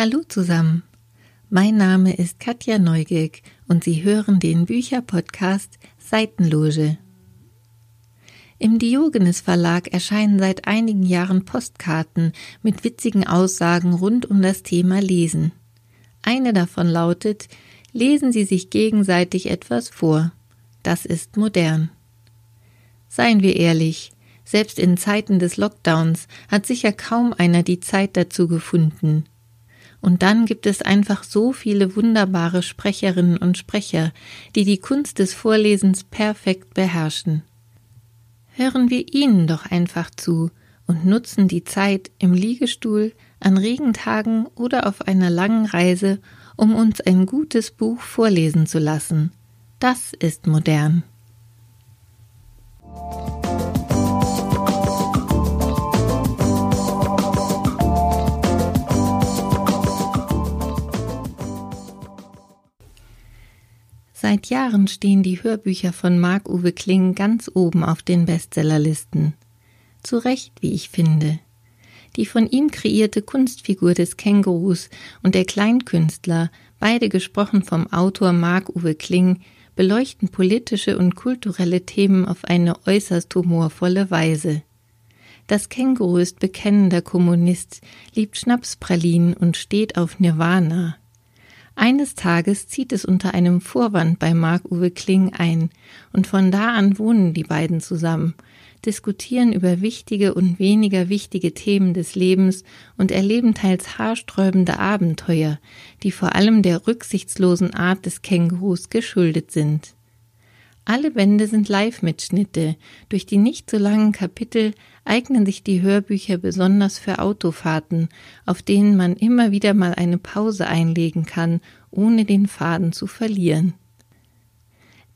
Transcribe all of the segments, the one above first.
Hallo zusammen. Mein Name ist Katja Neugierk und Sie hören den Bücherpodcast Seitenloge. Im Diogenes Verlag erscheinen seit einigen Jahren Postkarten mit witzigen Aussagen rund um das Thema Lesen. Eine davon lautet, lesen Sie sich gegenseitig etwas vor. Das ist modern. Seien wir ehrlich, selbst in Zeiten des Lockdowns hat sicher kaum einer die Zeit dazu gefunden. Und dann gibt es einfach so viele wunderbare Sprecherinnen und Sprecher, die die Kunst des Vorlesens perfekt beherrschen. Hören wir ihnen doch einfach zu und nutzen die Zeit im Liegestuhl, an Regentagen oder auf einer langen Reise, um uns ein gutes Buch vorlesen zu lassen. Das ist modern. Seit Jahren stehen die Hörbücher von Marc-Uwe Kling ganz oben auf den Bestsellerlisten. Zu Recht, wie ich finde. Die von ihm kreierte Kunstfigur des Kängurus und der Kleinkünstler, beide gesprochen vom Autor Marc-Uwe Kling, beleuchten politische und kulturelle Themen auf eine äußerst humorvolle Weise. Das Känguru ist bekennender Kommunist, liebt Schnapspralinen und steht auf Nirvana. Eines Tages zieht es unter einem Vorwand bei Marc-Uwe Kling ein, und von da an wohnen die beiden zusammen, diskutieren über wichtige und weniger wichtige Themen des Lebens und erleben teils haarsträubende Abenteuer, die vor allem der rücksichtslosen Art des Kängurus geschuldet sind. Alle Bände sind Live-Mitschnitte. Durch die nicht so langen Kapitel eignen sich die Hörbücher besonders für Autofahrten, auf denen man immer wieder mal eine Pause einlegen kann, ohne den Faden zu verlieren.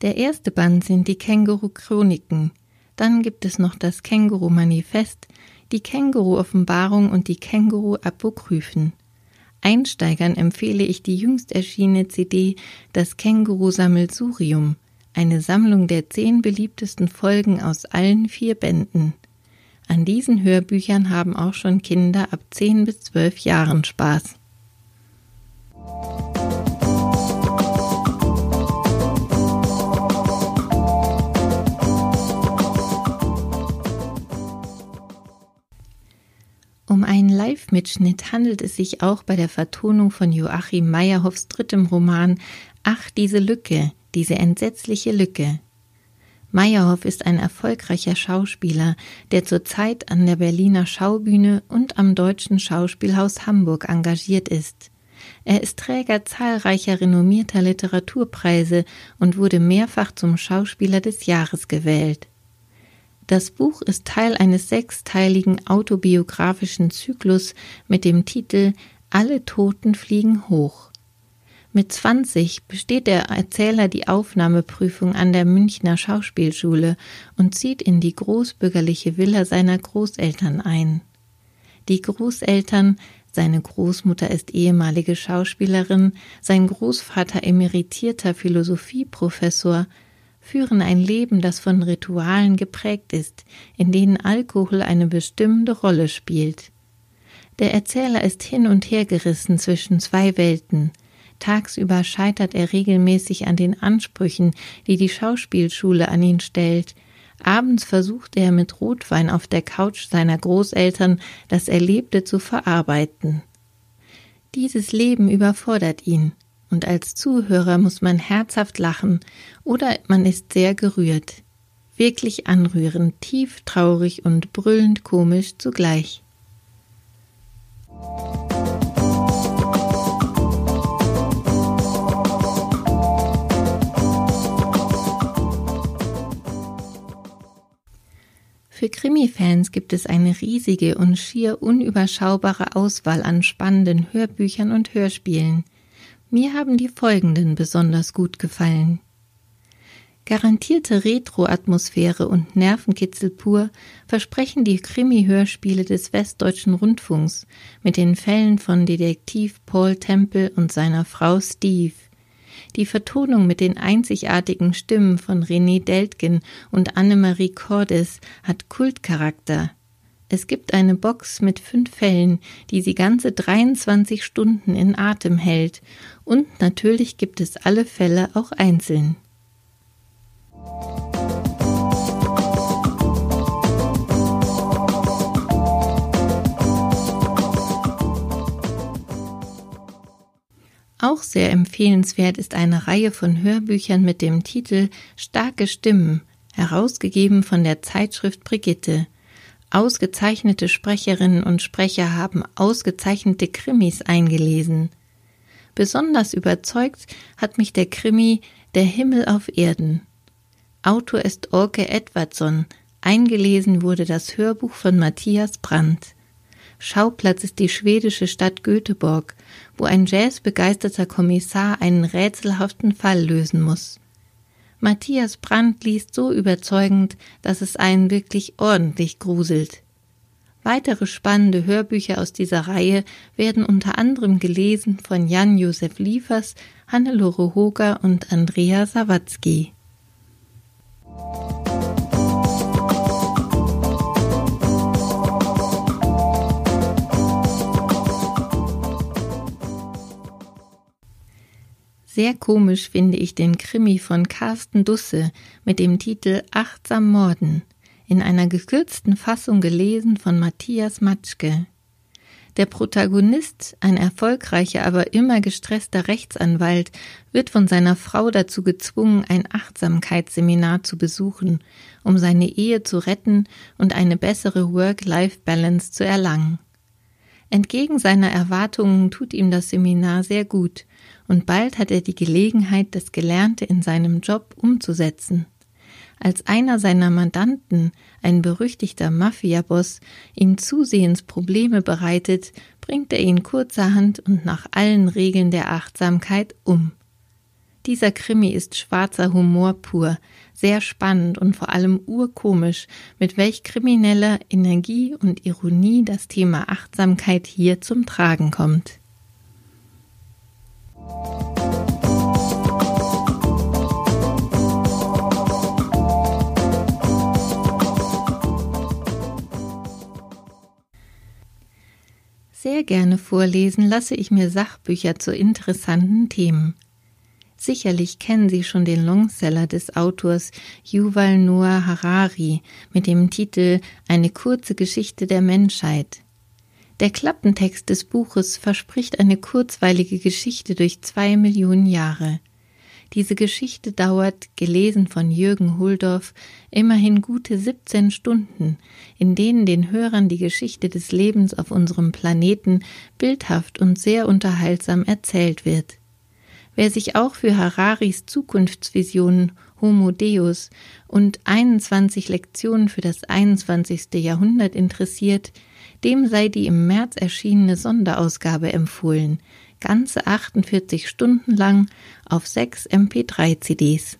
Der erste Band sind die Känguru-Chroniken. Dann gibt es noch das Känguru-Manifest, die Känguru-Offenbarung und die Känguru-Apokryphen. Einsteigern empfehle ich die jüngst erschienene CD Das Känguru-Sammelsurium eine Sammlung der zehn beliebtesten Folgen aus allen vier Bänden. An diesen Hörbüchern haben auch schon Kinder ab zehn bis zwölf Jahren Spaß. Um einen Live-Mitschnitt handelt es sich auch bei der Vertonung von Joachim Meyerhoffs drittem Roman Ach, diese Lücke, diese entsetzliche Lücke. Meyerhoff ist ein erfolgreicher Schauspieler, der zurzeit an der Berliner Schaubühne und am Deutschen Schauspielhaus Hamburg engagiert ist. Er ist Träger zahlreicher renommierter Literaturpreise und wurde mehrfach zum Schauspieler des Jahres gewählt. Das Buch ist Teil eines sechsteiligen autobiografischen Zyklus mit dem Titel Alle Toten fliegen hoch. Mit 20 besteht der Erzähler die Aufnahmeprüfung an der Münchner Schauspielschule und zieht in die großbürgerliche Villa seiner Großeltern ein. Die Großeltern, seine Großmutter ist ehemalige Schauspielerin, sein Großvater emeritierter Philosophieprofessor, führen ein Leben, das von Ritualen geprägt ist, in denen Alkohol eine bestimmende Rolle spielt. Der Erzähler ist hin und her gerissen zwischen zwei Welten – Tagsüber scheitert er regelmäßig an den Ansprüchen, die die Schauspielschule an ihn stellt. Abends versucht er mit Rotwein auf der Couch seiner Großeltern das Erlebte zu verarbeiten. Dieses Leben überfordert ihn, und als Zuhörer muss man herzhaft lachen oder man ist sehr gerührt. Wirklich anrührend, tief traurig und brüllend komisch zugleich. Für Krimi-Fans gibt es eine riesige und schier unüberschaubare Auswahl an spannenden Hörbüchern und Hörspielen. Mir haben die folgenden besonders gut gefallen. Garantierte Retro-Atmosphäre und Nervenkitzel pur versprechen die Krimi-Hörspiele des Westdeutschen Rundfunks mit den Fällen von Detektiv Paul Temple und seiner Frau Steve, die Vertonung mit den einzigartigen Stimmen von René Deltgen und Annemarie Cordes hat Kultcharakter. Es gibt eine Box mit fünf Fällen, die sie ganze 23 Stunden in Atem hält. Und natürlich gibt es alle Fälle auch einzeln. Auch sehr empfehlenswert ist eine Reihe von Hörbüchern mit dem Titel Starke Stimmen, herausgegeben von der Zeitschrift Brigitte. Ausgezeichnete Sprecherinnen und Sprecher haben ausgezeichnete Krimis eingelesen. Besonders überzeugt hat mich der Krimi Der Himmel auf Erden. Autor ist Orke Edwardson, eingelesen wurde das Hörbuch von Matthias Brandt. Schauplatz ist die schwedische Stadt Göteborg, wo ein jazzbegeisterter Kommissar einen rätselhaften Fall lösen muss. Matthias Brandt liest so überzeugend, dass es einen wirklich ordentlich gruselt. Weitere spannende Hörbücher aus dieser Reihe werden unter anderem gelesen von Jan-Josef Liefers, Hannelore Hoger und Andrea Sawatzki. Sehr komisch finde ich den Krimi von Carsten Dusse mit dem Titel Achtsam Morden, in einer gekürzten Fassung gelesen von Matthias Matschke. Der Protagonist, ein erfolgreicher, aber immer gestresster Rechtsanwalt, wird von seiner Frau dazu gezwungen, ein Achtsamkeitsseminar zu besuchen, um seine Ehe zu retten und eine bessere Work-Life-Balance zu erlangen. Entgegen seiner Erwartungen tut ihm das Seminar sehr gut und bald hat er die Gelegenheit, das Gelernte in seinem Job umzusetzen. Als einer seiner Mandanten, ein berüchtigter Mafiaboss, ihm zusehends Probleme bereitet, bringt er ihn kurzerhand und nach allen Regeln der Achtsamkeit um. Dieser Krimi ist schwarzer Humor pur, sehr spannend und vor allem urkomisch, mit welch krimineller Energie und Ironie das Thema Achtsamkeit hier zum Tragen kommt. Sehr gerne vorlesen lasse ich mir Sachbücher zu interessanten Themen. Sicherlich kennen Sie schon den Longseller des Autors Yuval Noah Harari mit dem Titel Eine kurze Geschichte der Menschheit. Der Klappentext des Buches verspricht eine kurzweilige Geschichte durch zwei Millionen Jahre. Diese Geschichte dauert, gelesen von Jürgen Huldorf, immerhin gute 17 Stunden, in denen den Hörern die Geschichte des Lebens auf unserem Planeten bildhaft und sehr unterhaltsam erzählt wird. Wer sich auch für Hararis Zukunftsvisionen Homo Deus und 21 Lektionen für das 21. Jahrhundert interessiert, dem sei die im März erschienene Sonderausgabe empfohlen, ganze 48 Stunden lang auf sechs MP3-CDs.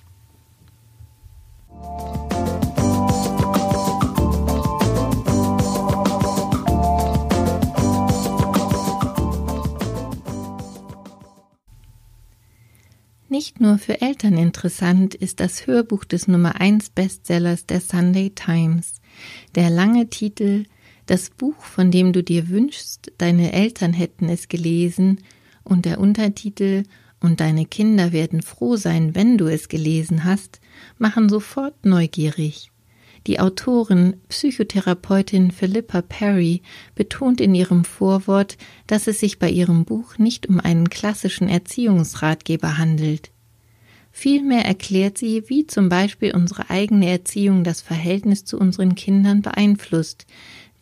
Nicht nur für Eltern interessant ist das Hörbuch des Nummer 1 Bestsellers der Sunday Times. Der lange Titel Das Buch, von dem du dir wünschst, deine Eltern hätten es gelesen, und der Untertitel Und deine Kinder werden froh sein, wenn du es gelesen hast, machen sofort neugierig. Die Autorin, Psychotherapeutin Philippa Perry betont in ihrem Vorwort, dass es sich bei ihrem Buch nicht um einen klassischen Erziehungsratgeber handelt. Vielmehr erklärt sie, wie zum Beispiel unsere eigene Erziehung das Verhältnis zu unseren Kindern beeinflusst,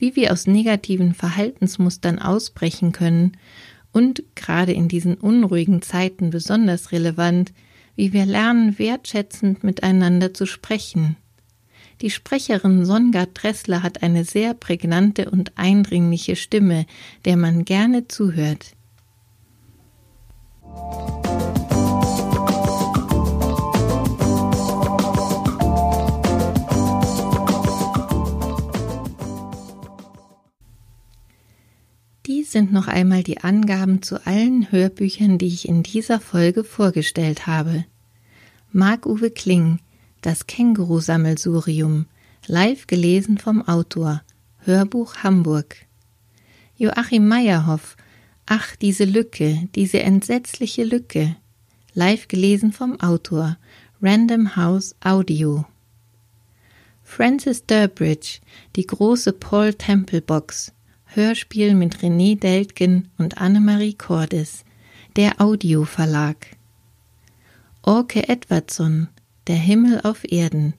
wie wir aus negativen Verhaltensmustern ausbrechen können und gerade in diesen unruhigen Zeiten besonders relevant, wie wir lernen, wertschätzend miteinander zu sprechen. Die Sprecherin Songard Dressler hat eine sehr prägnante und eindringliche Stimme, der man gerne zuhört. Dies sind noch einmal die Angaben zu allen Hörbüchern, die ich in dieser Folge vorgestellt habe. Marc-Uwe Kling, Das Känguru-Sammelsurium, live gelesen vom Autor, Hörbuch Hamburg. Joachim Meyerhoff, Ach, diese Lücke, diese entsetzliche Lücke. Live gelesen vom Autor. Random House Audio. Francis Durbridge, die große Paul Temple Box. Hörspiel mit René Deltgen und Annemarie Cordes. Der Audio Verlag. Orke Edwardson, Der Himmel auf Erden.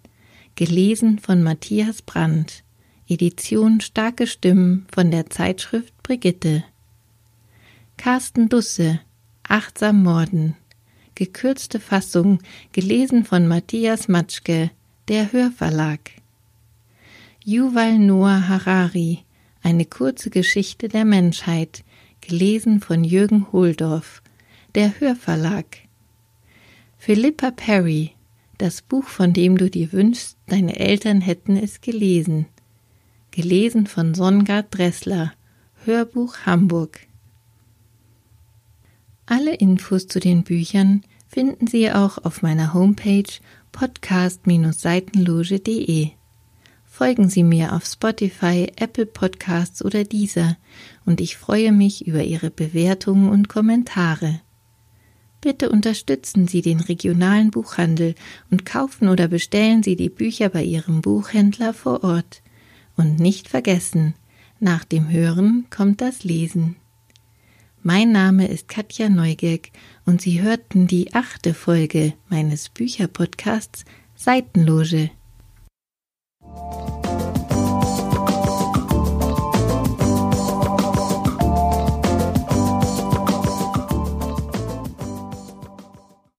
Gelesen von Matthias Brandt. Edition Starke Stimmen von der Zeitschrift Brigitte. Carsten Dusse, Achtsam Morden. Gekürzte Fassung, gelesen von Matthias Matschke, der Hörverlag. Yuval Noah Harari, eine kurze Geschichte der Menschheit, gelesen von Jürgen Holdorf, der Hörverlag. Philippa Perry, das Buch, von dem du dir wünschst, deine Eltern hätten es gelesen. Gelesen von Songard Dressler, Hörbuch Hamburg. Alle Infos zu den Büchern finden Sie auch auf meiner Homepage podcast-seitenloge.de. Folgen Sie mir auf Spotify, Apple Podcasts oder dieser und ich freue mich über Ihre Bewertungen und Kommentare. Bitte unterstützen Sie den regionalen Buchhandel und kaufen oder bestellen Sie die Bücher bei Ihrem Buchhändler vor Ort. Und nicht vergessen, nach dem Hören kommt das Lesen. Mein Name ist Katja Neugierk und Sie hörten die achte Folge meines Bücherpodcasts Seitenloge